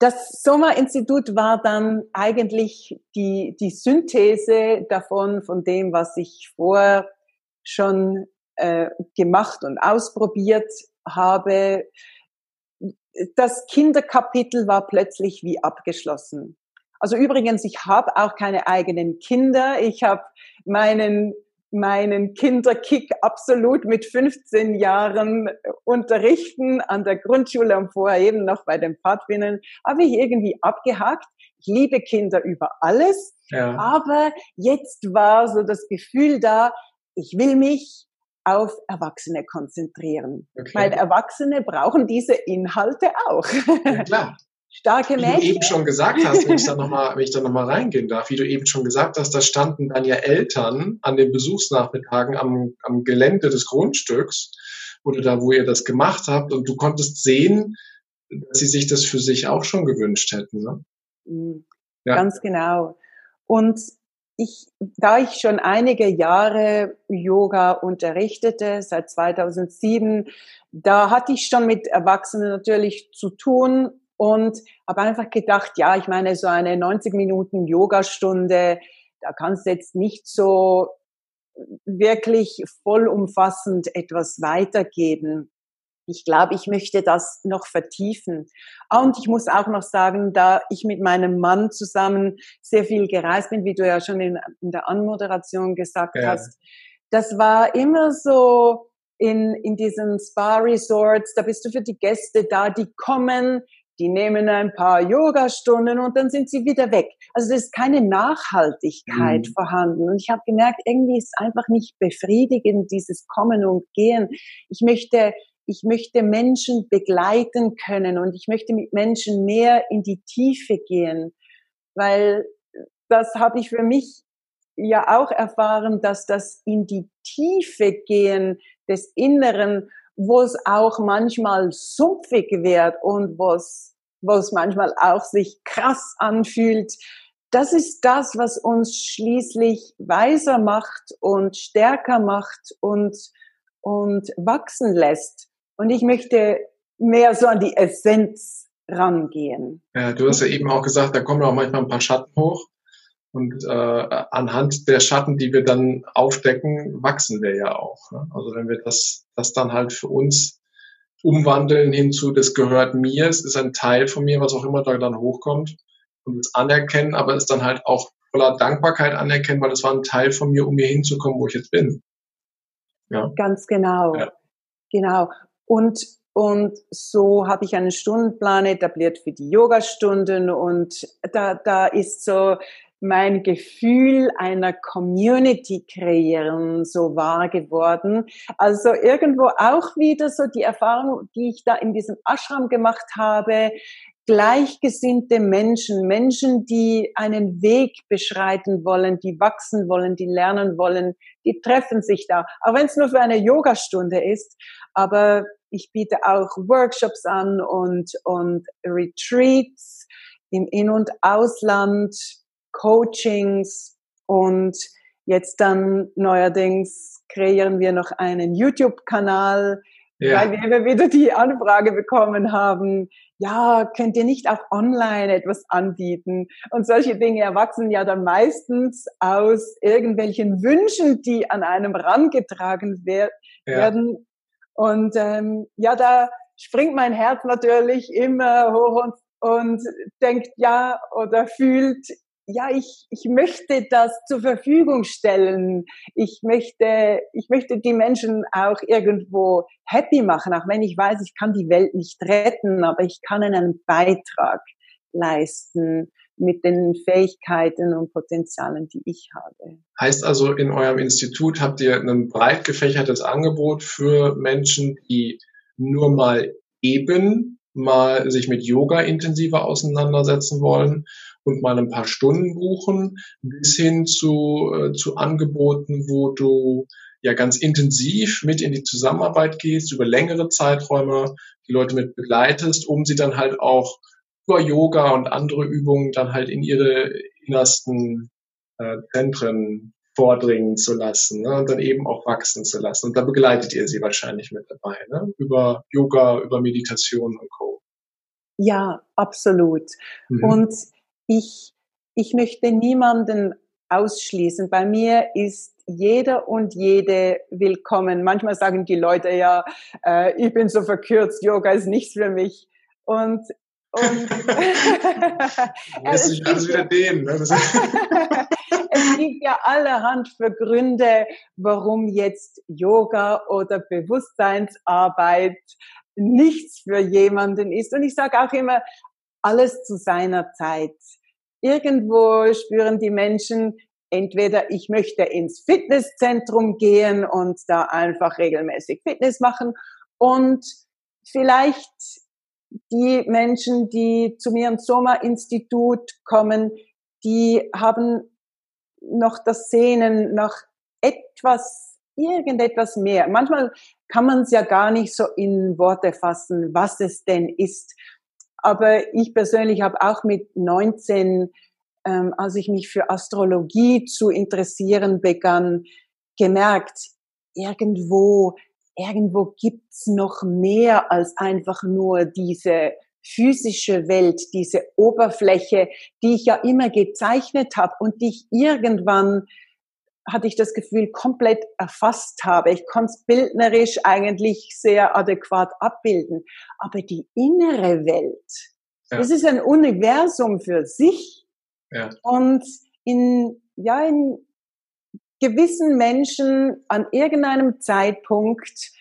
das Sommerinstitut war dann eigentlich die, die Synthese davon, von dem, was ich vorher schon äh, gemacht und ausprobiert habe. Das Kinderkapitel war plötzlich wie abgeschlossen. Also übrigens, ich habe auch keine eigenen Kinder. Ich habe meinen meinen Kinderkick absolut mit 15 Jahren unterrichten an der Grundschule und vorher eben noch bei den Pfadfindern, habe ich irgendwie abgehakt. Ich liebe Kinder über alles, ja. aber jetzt war so das Gefühl da, ich will mich auf Erwachsene konzentrieren. Okay. Weil Erwachsene brauchen diese Inhalte auch. Ja, klar. Starke Mädchen. Wie du eben schon gesagt hast, wenn ich da nochmal, wenn ich da nochmal reingehen darf, wie du eben schon gesagt hast, da standen dann ja Eltern an den Besuchsnachmittagen am, am Gelände des Grundstücks oder da, wo ihr das gemacht habt und du konntest sehen, dass sie sich das für sich auch schon gewünscht hätten. Ne? Mhm. Ja. Ganz genau. Und ich, da ich schon einige Jahre Yoga unterrichtete, seit 2007, da hatte ich schon mit Erwachsenen natürlich zu tun und habe einfach gedacht, ja, ich meine, so eine 90 Minuten Yogastunde, da kannst du jetzt nicht so wirklich vollumfassend etwas weitergeben. Ich glaube, ich möchte das noch vertiefen. Und ich muss auch noch sagen, da ich mit meinem Mann zusammen sehr viel gereist bin, wie du ja schon in, in der Anmoderation gesagt ja. hast, das war immer so in, in diesen Spa-Resorts, da bist du für die Gäste da, die kommen, die nehmen ein paar Yoga-Stunden und dann sind sie wieder weg. Also es ist keine Nachhaltigkeit mhm. vorhanden. Und ich habe gemerkt, irgendwie ist es einfach nicht befriedigend, dieses Kommen und Gehen. Ich möchte, ich möchte Menschen begleiten können und ich möchte mit Menschen mehr in die Tiefe gehen, weil das habe ich für mich ja auch erfahren, dass das in die Tiefe gehen des Inneren wo es auch manchmal sumpfig wird und wo es, manchmal auch sich krass anfühlt. Das ist das, was uns schließlich weiser macht und stärker macht und, und wachsen lässt. Und ich möchte mehr so an die Essenz rangehen. Ja, du hast ja eben auch gesagt, da kommen auch manchmal ein paar Schatten hoch. Und äh, anhand der Schatten, die wir dann aufdecken, wachsen wir ja auch. Ne? Also wenn wir das, das dann halt für uns umwandeln hinzu, das gehört mir, es ist ein Teil von mir, was auch immer da dann hochkommt und es anerkennen, aber es dann halt auch voller Dankbarkeit anerkennen, weil es war ein Teil von mir, um mir hinzukommen, wo ich jetzt bin. Ja. Ganz genau. Ja. Genau. Und und so habe ich einen Stundenplan etabliert für die Yogastunden und da, da ist so mein Gefühl einer Community kreieren so wahr geworden. Also irgendwo auch wieder so die Erfahrung, die ich da in diesem Ashram gemacht habe, gleichgesinnte Menschen, Menschen, die einen Weg beschreiten wollen, die wachsen wollen, die lernen wollen, die treffen sich da. Auch wenn es nur für eine Yogastunde ist, aber ich biete auch Workshops an und, und Retreats im In- und Ausland, Coachings und jetzt dann neuerdings kreieren wir noch einen YouTube-Kanal, ja. weil wir immer wieder die Anfrage bekommen haben, ja, könnt ihr nicht auch online etwas anbieten? Und solche Dinge erwachsen ja dann meistens aus irgendwelchen Wünschen, die an einem rangetragen wer ja. werden. Und ähm, ja, da springt mein Herz natürlich immer hoch und, und denkt ja oder fühlt, ja, ich, ich möchte das zur Verfügung stellen. Ich möchte, ich möchte die Menschen auch irgendwo happy machen, auch wenn ich weiß, ich kann die Welt nicht retten, aber ich kann einen Beitrag leisten mit den Fähigkeiten und Potenzialen, die ich habe. Heißt also, in eurem Institut habt ihr ein breit gefächertes Angebot für Menschen, die nur mal eben mal sich mit Yoga intensiver auseinandersetzen wollen und mal ein paar Stunden buchen, bis hin zu, äh, zu Angeboten, wo du ja ganz intensiv mit in die Zusammenarbeit gehst, über längere Zeiträume die Leute mit begleitest, um sie dann halt auch über Yoga und andere Übungen dann halt in ihre innersten äh, Zentren vordringen zu lassen ne? und dann eben auch wachsen zu lassen. Und da begleitet ihr sie wahrscheinlich mit dabei, ne? über Yoga, über Meditation und Co. Ja, absolut. Mhm. Und ich, ich möchte niemanden ausschließen. Bei mir ist jeder und jede willkommen. Manchmal sagen die Leute ja, äh, ich bin so verkürzt, Yoga ist nichts für mich. Und und es, alles wieder dehnen. Ne? es gibt ja allerhand für Gründe, warum jetzt Yoga oder Bewusstseinsarbeit nichts für jemanden ist. Und ich sage auch immer, alles zu seiner Zeit. Irgendwo spüren die Menschen, entweder ich möchte ins Fitnesszentrum gehen und da einfach regelmäßig Fitness machen und vielleicht die Menschen, die zu mir ins Soma-Institut kommen, die haben noch das Sehnen nach etwas, irgendetwas mehr. Manchmal kann man es ja gar nicht so in Worte fassen, was es denn ist. Aber ich persönlich habe auch mit 19 ähm, als ich mich für Astrologie zu interessieren begann, gemerkt, irgendwo, irgendwo gibt's noch mehr als einfach nur diese physische Welt, diese Oberfläche, die ich ja immer gezeichnet habe und die ich irgendwann hatte ich das Gefühl komplett erfasst habe. Ich konnte es bildnerisch eigentlich sehr adäquat abbilden. Aber die innere Welt, ja. das ist ein Universum für sich. Ja. Und in, ja, in gewissen Menschen an irgendeinem Zeitpunkt,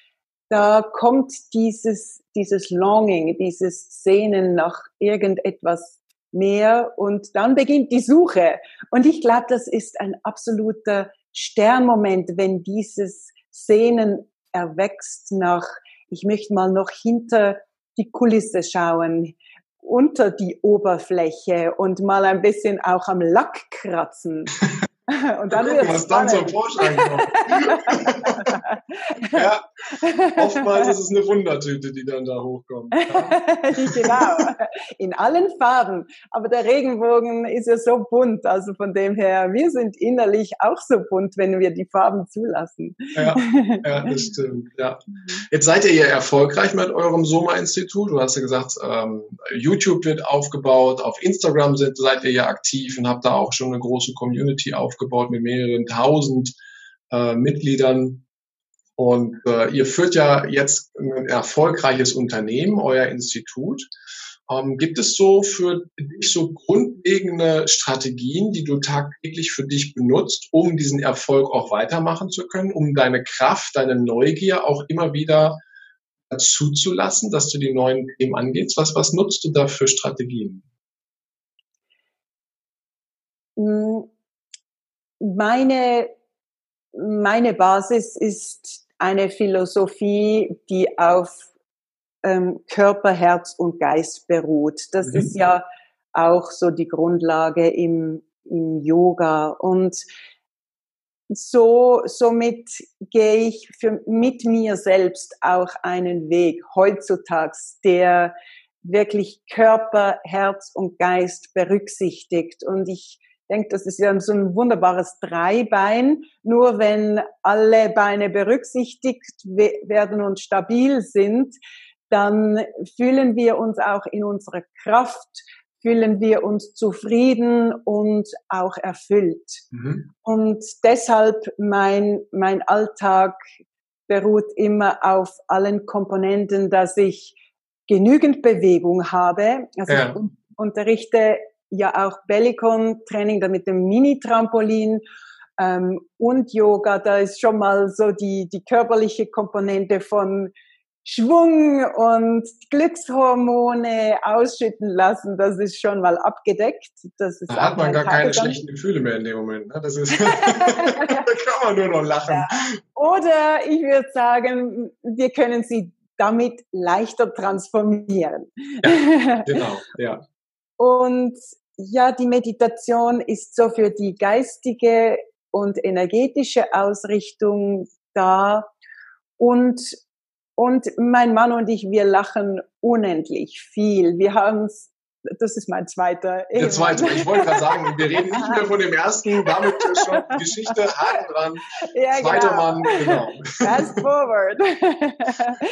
da kommt dieses, dieses Longing, dieses Sehnen nach irgendetwas mehr und dann beginnt die Suche. Und ich glaube, das ist ein absoluter Sternmoment, wenn dieses Sehnen erwächst nach, ich möchte mal noch hinter die Kulisse schauen, unter die Oberfläche und mal ein bisschen auch am Lack kratzen. Und dann Gucken, was dann zum Vorschein kommt. ja, oftmals ist es eine Wundertüte, die dann da hochkommt. genau, in allen Farben. Aber der Regenbogen ist ja so bunt, also von dem her, wir sind innerlich auch so bunt, wenn wir die Farben zulassen. ja, ja, das stimmt. Ja. Jetzt seid ihr ja erfolgreich mit eurem Soma-Institut. Du hast ja gesagt, ähm, YouTube wird aufgebaut, auf Instagram sind, seid ihr ja aktiv und habt da auch schon eine große Community aufgebaut aufgebaut mit mehreren tausend äh, Mitgliedern. Und äh, ihr führt ja jetzt ein erfolgreiches Unternehmen, euer Institut. Ähm, gibt es so für dich so grundlegende Strategien, die du tagtäglich für dich benutzt, um diesen Erfolg auch weitermachen zu können, um deine Kraft, deine Neugier auch immer wieder zuzulassen, dass du die neuen Themen angehst? Was, was nutzt du da für Strategien? Meine, meine Basis ist eine Philosophie, die auf ähm, Körper, Herz und Geist beruht. Das mhm. ist ja auch so die Grundlage im, im Yoga. Und so, somit gehe ich für, mit mir selbst auch einen Weg heutzutage, der wirklich Körper, Herz und Geist berücksichtigt. Und ich denke, das ist ja so ein wunderbares Dreibein. Nur wenn alle Beine berücksichtigt werden und stabil sind, dann fühlen wir uns auch in unserer Kraft, fühlen wir uns zufrieden und auch erfüllt. Mhm. Und deshalb mein, mein Alltag beruht immer auf allen Komponenten, dass ich genügend Bewegung habe. Also ja. ich unterrichte ja auch Bellicon-Training, da mit dem Mini-Trampolin ähm, und Yoga. Da ist schon mal so die, die körperliche Komponente von Schwung und Glückshormone ausschütten lassen, das ist schon mal abgedeckt. Das ist da hat man gar keine schlechten Gefühle mehr in dem Moment. Ne? Das ist, da kann man nur noch lachen. Ja. Oder ich würde sagen, wir können sie damit leichter transformieren. Ja, genau, ja. Und ja, die Meditation ist so für die geistige und energetische Ausrichtung da. Und, und mein Mann und ich, wir lachen unendlich viel. Wir haben es das ist mein zweiter Ehemann. Der zweite. Ich wollte gerade sagen, wir reden nicht mehr von dem ersten, damit ist schon Geschichte, Haken dran. Ja, Zweiter genau. Mann, genau. Fast forward.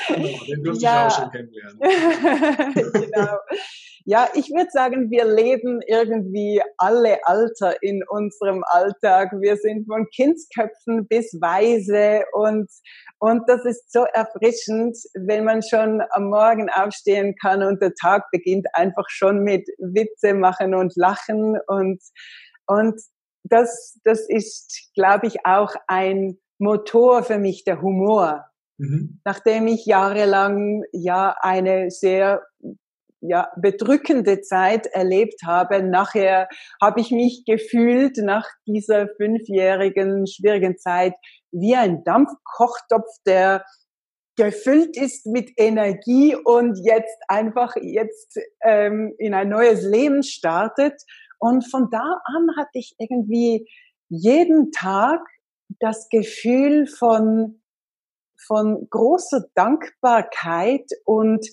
Genau, den durfte ja. ich auch schon kennenlernen. genau. Ja, ich würde sagen, wir leben irgendwie alle Alter in unserem Alltag. Wir sind von Kindsköpfen bis Weise und, und das ist so erfrischend, wenn man schon am Morgen aufstehen kann und der Tag beginnt einfach schon mit Witze machen und Lachen und, und das, das ist, glaube ich, auch ein Motor für mich, der Humor. Mhm. Nachdem ich jahrelang ja eine sehr ja, bedrückende Zeit erlebt habe. Nachher habe ich mich gefühlt nach dieser fünfjährigen schwierigen Zeit wie ein Dampfkochtopf, der gefüllt ist mit Energie und jetzt einfach jetzt ähm, in ein neues Leben startet. Und von da an hatte ich irgendwie jeden Tag das Gefühl von, von großer Dankbarkeit und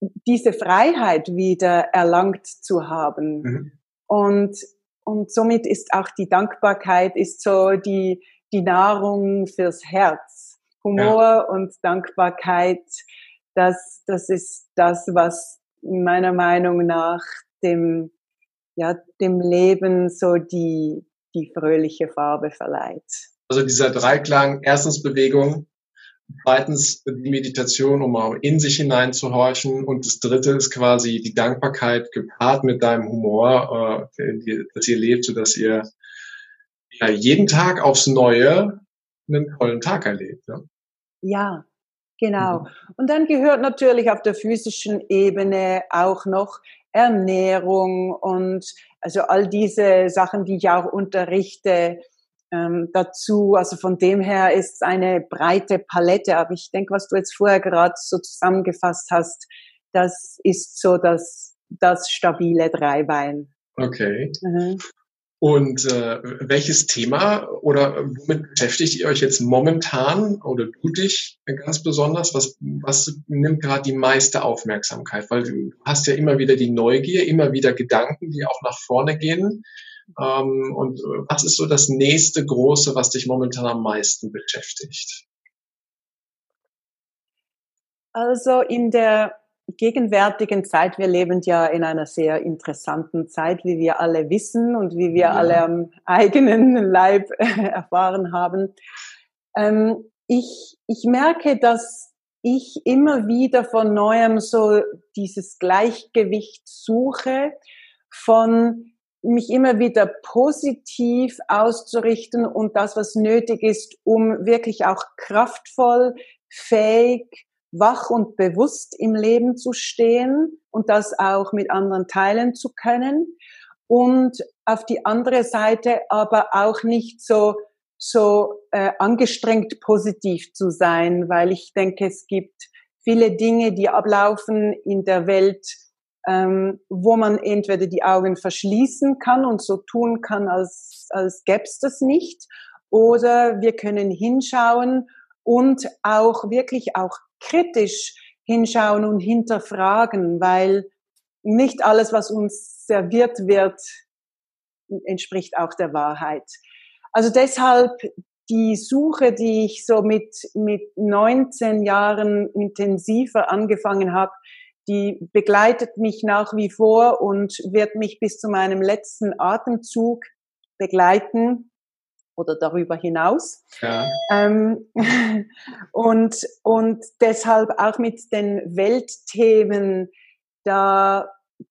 diese Freiheit wieder erlangt zu haben. Mhm. Und, und somit ist auch die Dankbarkeit ist so die, die Nahrung fürs Herz. Humor ja. und Dankbarkeit, das, das ist das, was meiner Meinung nach dem, ja, dem Leben so die, die fröhliche Farbe verleiht. Also dieser Dreiklang, erstens Bewegung, Zweitens die Meditation, um auch in sich hineinzuhorchen. Und das dritte ist quasi die Dankbarkeit gepaart mit deinem Humor, äh, dass ihr lebt, sodass ihr ja, jeden Tag aufs Neue einen tollen Tag erlebt. Ja, ja genau. Mhm. Und dann gehört natürlich auf der physischen Ebene auch noch Ernährung und also all diese Sachen, die ich auch unterrichte, ähm, dazu. Also von dem her ist es eine breite Palette. Aber ich denke, was du jetzt vorher gerade so zusammengefasst hast, das ist so das, das stabile Dreibein. Okay. Mhm. Und äh, welches Thema oder womit beschäftigt ihr euch jetzt momentan oder du dich ganz besonders? Was, was nimmt gerade die meiste Aufmerksamkeit? Weil du hast ja immer wieder die Neugier, immer wieder Gedanken, die auch nach vorne gehen. Ähm, und was ist so das nächste große, was dich momentan am meisten beschäftigt? Also in der gegenwärtigen Zeit, wir leben ja in einer sehr interessanten Zeit, wie wir alle wissen und wie wir ja. alle am eigenen Leib erfahren haben. Ähm, ich, ich merke, dass ich immer wieder von neuem so dieses Gleichgewicht suche von mich immer wieder positiv auszurichten und das, was nötig ist, um wirklich auch kraftvoll, fähig, wach und bewusst im Leben zu stehen und das auch mit anderen teilen zu können. Und auf die andere Seite aber auch nicht so so äh, angestrengt positiv zu sein, weil ich denke, es gibt viele Dinge, die ablaufen in der Welt, ähm, wo man entweder die Augen verschließen kann und so tun kann, als, als gäbe es das nicht, oder wir können hinschauen und auch wirklich auch kritisch hinschauen und hinterfragen, weil nicht alles, was uns serviert wird, entspricht auch der Wahrheit. Also deshalb die Suche, die ich so mit, mit 19 Jahren intensiver angefangen habe, die begleitet mich nach wie vor und wird mich bis zu meinem letzten Atemzug begleiten oder darüber hinaus. Ja. Ähm, und, und deshalb auch mit den Weltthemen, da,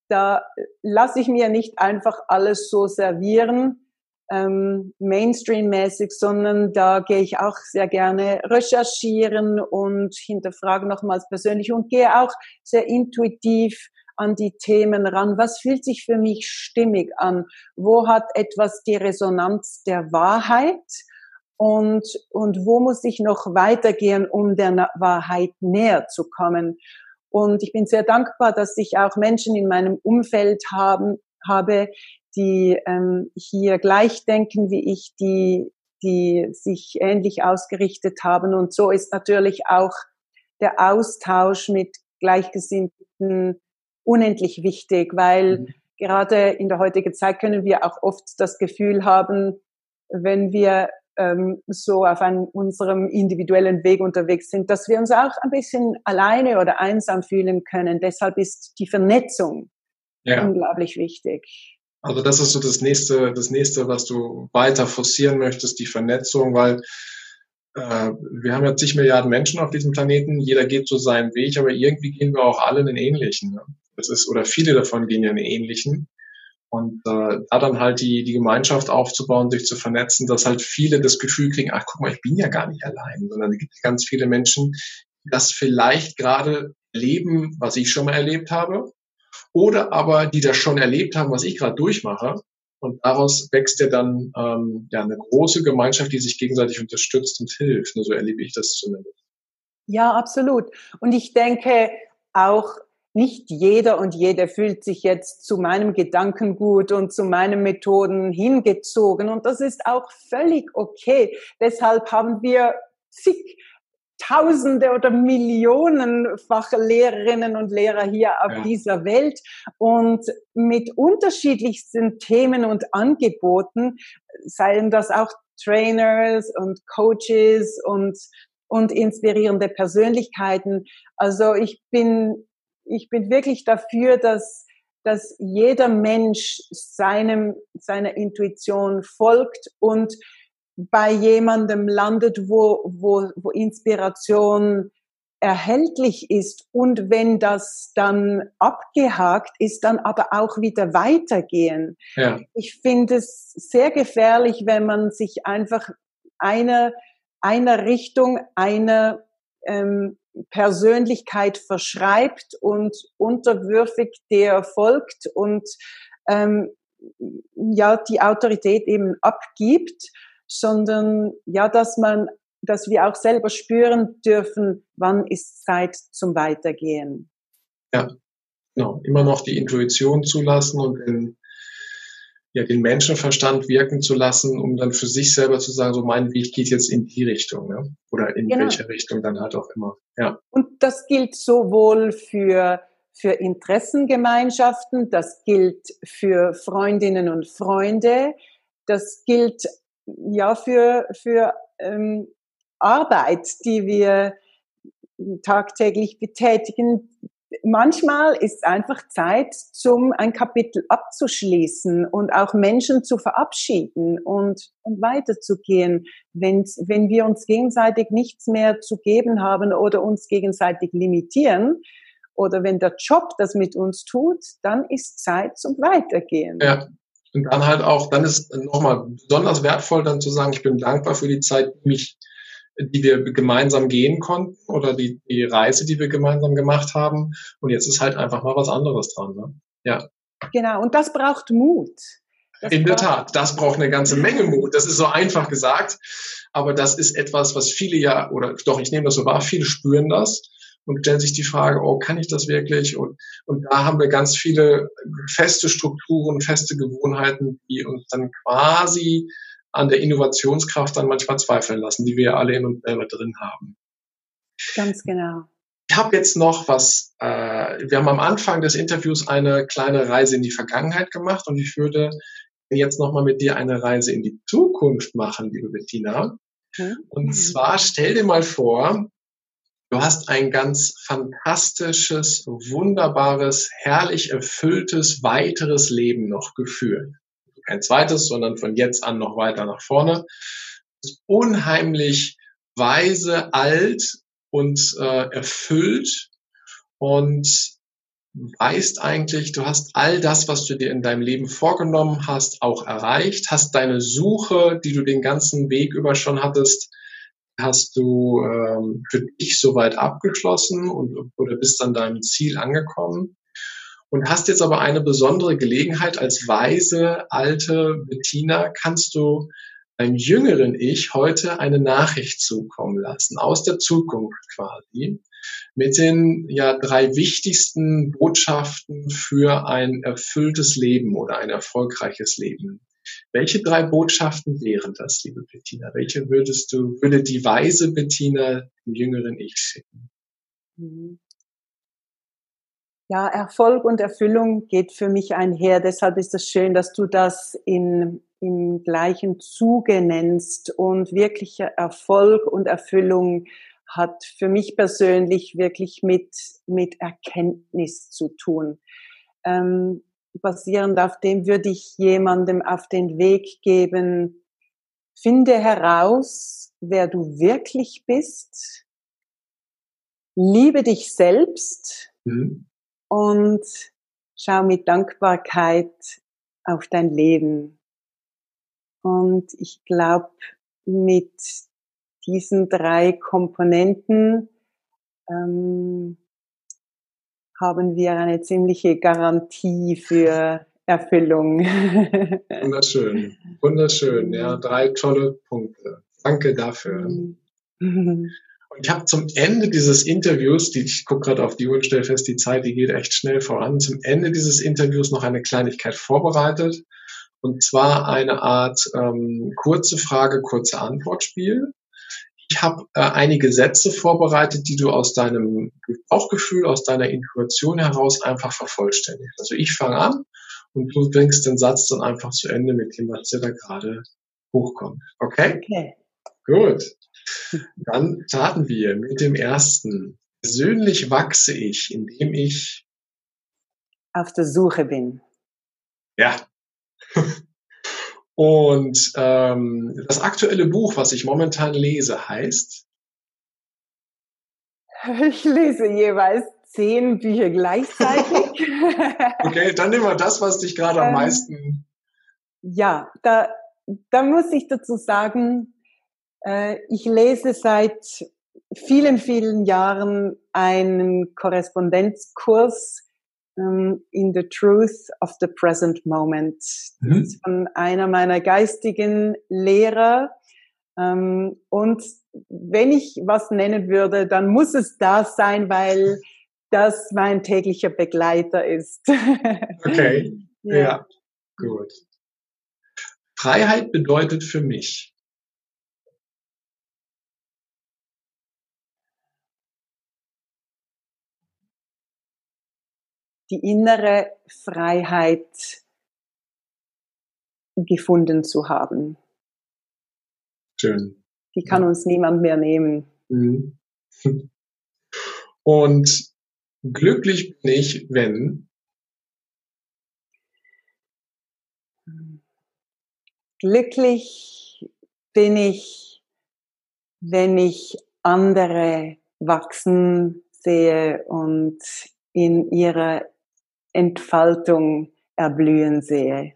da lasse ich mir nicht einfach alles so servieren, ähm, Mainstream-mäßig, sondern da gehe ich auch sehr gerne recherchieren und hinterfrage nochmals persönlich und gehe auch sehr intuitiv an die Themen ran. Was fühlt sich für mich stimmig an? Wo hat etwas die Resonanz der Wahrheit? Und, und wo muss ich noch weitergehen, um der Wahrheit näher zu kommen? Und ich bin sehr dankbar, dass ich auch Menschen in meinem Umfeld haben, habe, die ähm, hier gleich denken wie ich, die, die sich ähnlich ausgerichtet haben. Und so ist natürlich auch der Austausch mit Gleichgesinnten unendlich wichtig, weil mhm. gerade in der heutigen Zeit können wir auch oft das Gefühl haben, wenn wir ähm, so auf einem, unserem individuellen Weg unterwegs sind, dass wir uns auch ein bisschen alleine oder einsam fühlen können. Deshalb ist die Vernetzung ja. unglaublich wichtig. Also das ist so das nächste, das nächste, was du weiter forcieren möchtest, die Vernetzung, weil äh, wir haben ja zig Milliarden Menschen auf diesem Planeten, jeder geht so seinen Weg, aber irgendwie gehen wir auch alle einen ähnlichen. Ne? Das ist, oder viele davon gehen ja einen ähnlichen. Und äh, da dann halt die, die Gemeinschaft aufzubauen, sich zu vernetzen, dass halt viele das Gefühl kriegen, ach guck mal, ich bin ja gar nicht allein, sondern es gibt ganz viele Menschen, die das vielleicht gerade leben, was ich schon mal erlebt habe, oder aber die das schon erlebt haben, was ich gerade durchmache. Und daraus wächst ja dann ähm, ja eine große Gemeinschaft, die sich gegenseitig unterstützt und hilft. Nur so erlebe ich das zumindest. Ja, absolut. Und ich denke auch, nicht jeder und jede fühlt sich jetzt zu meinem Gedankengut und zu meinen Methoden hingezogen. Und das ist auch völlig okay. Deshalb haben wir zig Tausende oder Millionenfache Lehrerinnen und Lehrer hier auf ja. dieser Welt und mit unterschiedlichsten Themen und Angeboten, seien das auch Trainers und Coaches und, und inspirierende Persönlichkeiten. Also ich bin ich bin wirklich dafür, dass, dass jeder Mensch seinem, seiner Intuition folgt und bei jemandem landet, wo, wo, wo Inspiration erhältlich ist und wenn das dann abgehakt ist, dann aber auch wieder weitergehen. Ja. Ich finde es sehr gefährlich, wenn man sich einfach einer, einer Richtung, einer ähm, Persönlichkeit verschreibt und unterwürfig der folgt und ähm, ja die Autorität eben abgibt, sondern ja, dass man, dass wir auch selber spüren dürfen, wann ist Zeit zum Weitergehen. Ja, genau. Immer noch die Intuition zulassen und den ja, den Menschenverstand wirken zu lassen, um dann für sich selber zu sagen, so mein Weg geht jetzt in die Richtung, ne? oder in genau. welche Richtung dann halt auch immer. Ja. Und das gilt sowohl für für Interessengemeinschaften, das gilt für Freundinnen und Freunde, das gilt ja für für ähm, Arbeit, die wir tagtäglich betätigen, manchmal ist einfach Zeit, zum ein Kapitel abzuschließen und auch Menschen zu verabschieden und, und weiterzugehen. Wenn, wenn wir uns gegenseitig nichts mehr zu geben haben oder uns gegenseitig limitieren, oder wenn der Job das mit uns tut, dann ist Zeit zum Weitergehen. Ja. Und dann halt auch, dann ist nochmal besonders wertvoll, dann zu sagen, ich bin dankbar für die Zeit, die mich die wir gemeinsam gehen konnten oder die, die Reise, die wir gemeinsam gemacht haben. Und jetzt ist halt einfach mal was anderes dran. Ne? Ja. Genau, und das braucht Mut. Das In der Tat, das braucht eine ganze Menge Mut. Das ist so einfach gesagt, aber das ist etwas, was viele ja, oder doch, ich nehme das so wahr, viele spüren das und stellen sich die Frage, oh, kann ich das wirklich? Und, und da haben wir ganz viele feste Strukturen, feste Gewohnheiten, die uns dann quasi an der Innovationskraft dann manchmal zweifeln lassen, die wir ja alle in uns selber drin haben. Ganz genau. Ich habe jetzt noch was, äh, wir haben am Anfang des Interviews eine kleine Reise in die Vergangenheit gemacht und ich würde jetzt nochmal mit dir eine Reise in die Zukunft machen, liebe Bettina. Mhm. Und zwar stell dir mal vor, du hast ein ganz fantastisches, wunderbares, herrlich erfülltes, weiteres Leben noch geführt kein zweites, sondern von jetzt an noch weiter nach vorne. Unheimlich weise, alt und äh, erfüllt und weißt eigentlich, du hast all das, was du dir in deinem Leben vorgenommen hast, auch erreicht, hast deine Suche, die du den ganzen Weg über schon hattest, hast du ähm, für dich soweit abgeschlossen und oder bist an deinem Ziel angekommen und hast jetzt aber eine besondere Gelegenheit als weise, alte Bettina, kannst du einem jüngeren Ich heute eine Nachricht zukommen lassen, aus der Zukunft quasi, mit den ja drei wichtigsten Botschaften für ein erfülltes Leben oder ein erfolgreiches Leben. Welche drei Botschaften wären das, liebe Bettina? Welche würdest du, würde die weise Bettina dem jüngeren Ich schicken? Mhm. Ja, Erfolg und Erfüllung geht für mich einher. Deshalb ist es schön, dass du das in, im gleichen Zuge nennst. Und wirklicher Erfolg und Erfüllung hat für mich persönlich wirklich mit, mit Erkenntnis zu tun. Ähm, basierend auf dem würde ich jemandem auf den Weg geben, finde heraus, wer du wirklich bist, liebe dich selbst mhm. und schau mit Dankbarkeit auf dein Leben. Und ich glaube, mit diesen drei Komponenten ähm, haben wir eine ziemliche Garantie für Erfüllung. Wunderschön, wunderschön. Ja, drei tolle Punkte. Danke dafür. Und ich habe zum Ende dieses Interviews, die, ich gucke gerade auf die Uhr und stelle fest, die Zeit, die geht echt schnell voran, zum Ende dieses Interviews noch eine Kleinigkeit vorbereitet. Und zwar eine Art ähm, kurze Frage, kurze Antwortspiel. Ich habe äh, einige Sätze vorbereitet, die du aus deinem Bauchgefühl, aus deiner Intuition heraus einfach vervollständigst. Also ich fange an und du bringst den Satz dann einfach zu Ende mit dem, was dir da gerade hochkommt. Okay? Okay. Gut. Dann starten wir mit dem ersten. Persönlich wachse ich, indem ich auf der Suche bin. Ja. Und ähm, das aktuelle Buch, was ich momentan lese, heißt? Ich lese jeweils zehn Bücher gleichzeitig. okay, dann nehmen wir das, was dich gerade am ähm, meisten. Ja, da, da muss ich dazu sagen, äh, ich lese seit vielen, vielen Jahren einen Korrespondenzkurs in the Truth of the Present Moment. Mhm. von einer meiner geistigen Lehrer. Ähm, und wenn ich was nennen würde, dann muss es das sein, weil das mein täglicher Begleiter ist. okay, ja. ja, gut. Freiheit bedeutet für mich. Die innere Freiheit gefunden zu haben. Schön. Die kann ja. uns niemand mehr nehmen. Mhm. Und glücklich bin ich, wenn glücklich bin ich, wenn ich andere wachsen sehe und in ihrer Entfaltung erblühen sehe.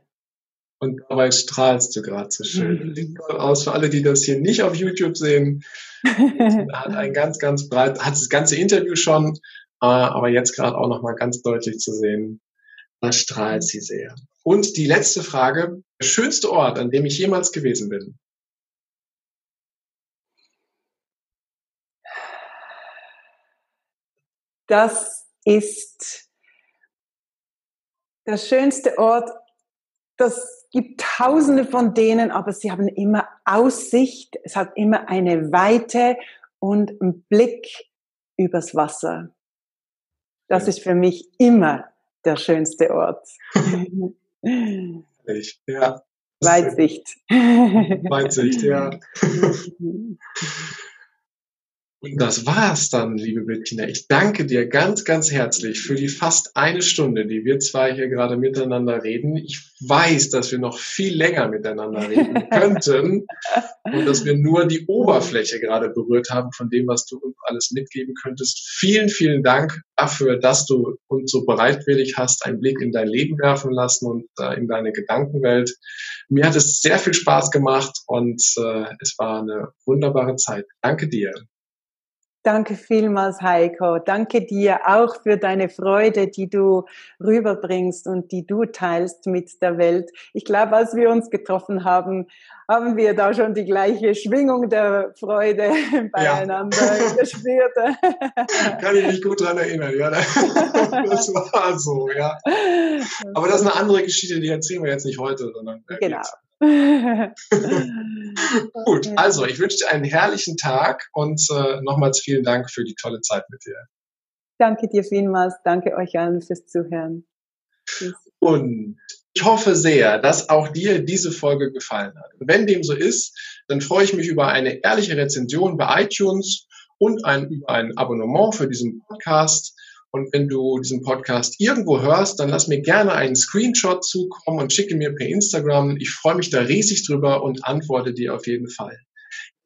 Und dabei strahlst du gerade so schön. Sieht toll aus für alle, die das hier nicht auf YouTube sehen. hat ein ganz, ganz breit, hat das ganze Interview schon, äh, aber jetzt gerade auch nochmal ganz deutlich zu sehen. Da strahlt sie sehr. Und die letzte Frage. Der schönste Ort, an dem ich jemals gewesen bin? Das ist der schönste Ort, das gibt tausende von denen, aber sie haben immer Aussicht, es hat immer eine Weite und einen Blick übers Wasser. Das ja. ist für mich immer der schönste Ort. Echt, ja. Weitsicht. Weitsicht, ja. Und das war's dann, liebe Bettina. Ich danke dir ganz, ganz herzlich für die fast eine Stunde, die wir zwei hier gerade miteinander reden. Ich weiß, dass wir noch viel länger miteinander reden könnten und dass wir nur die Oberfläche gerade berührt haben von dem, was du uns alles mitgeben könntest. Vielen, vielen Dank dafür, dass du uns so bereitwillig hast, einen Blick in dein Leben werfen lassen und äh, in deine Gedankenwelt. Mir hat es sehr viel Spaß gemacht und äh, es war eine wunderbare Zeit. Danke dir. Danke vielmals, Heiko. Danke dir auch für deine Freude, die du rüberbringst und die du teilst mit der Welt. Ich glaube, als wir uns getroffen haben, haben wir da schon die gleiche Schwingung der Freude beieinander ja. gespürt. Kann ich mich gut dran erinnern, ja. Das war so, ja. Aber das ist eine andere Geschichte, die erzählen wir jetzt nicht heute, sondern. Genau. Gut, also ich wünsche dir einen herrlichen Tag und äh, nochmals vielen Dank für die tolle Zeit mit dir. Danke dir vielmals. Danke euch allen fürs Zuhören. Und ich hoffe sehr, dass auch dir diese Folge gefallen hat. Und wenn dem so ist, dann freue ich mich über eine ehrliche Rezension bei iTunes und ein, über ein Abonnement für diesen Podcast. Und wenn du diesen Podcast irgendwo hörst, dann lass mir gerne einen Screenshot zukommen und schicke mir per Instagram. Ich freue mich da riesig drüber und antworte dir auf jeden Fall.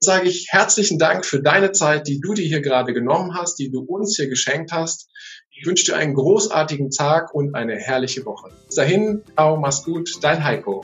Jetzt sage ich herzlichen Dank für deine Zeit, die du dir hier gerade genommen hast, die du uns hier geschenkt hast. Ich wünsche dir einen großartigen Tag und eine herrliche Woche. Bis dahin, ciao, mach's gut, dein Heiko.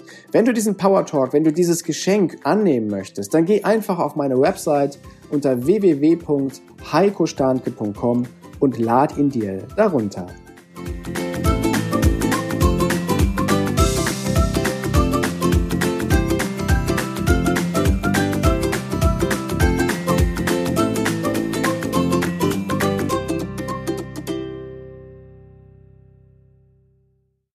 Wenn du diesen Power Talk, wenn du dieses Geschenk annehmen möchtest, dann geh einfach auf meine Website unter www.heikostanke.com und lad ihn dir darunter.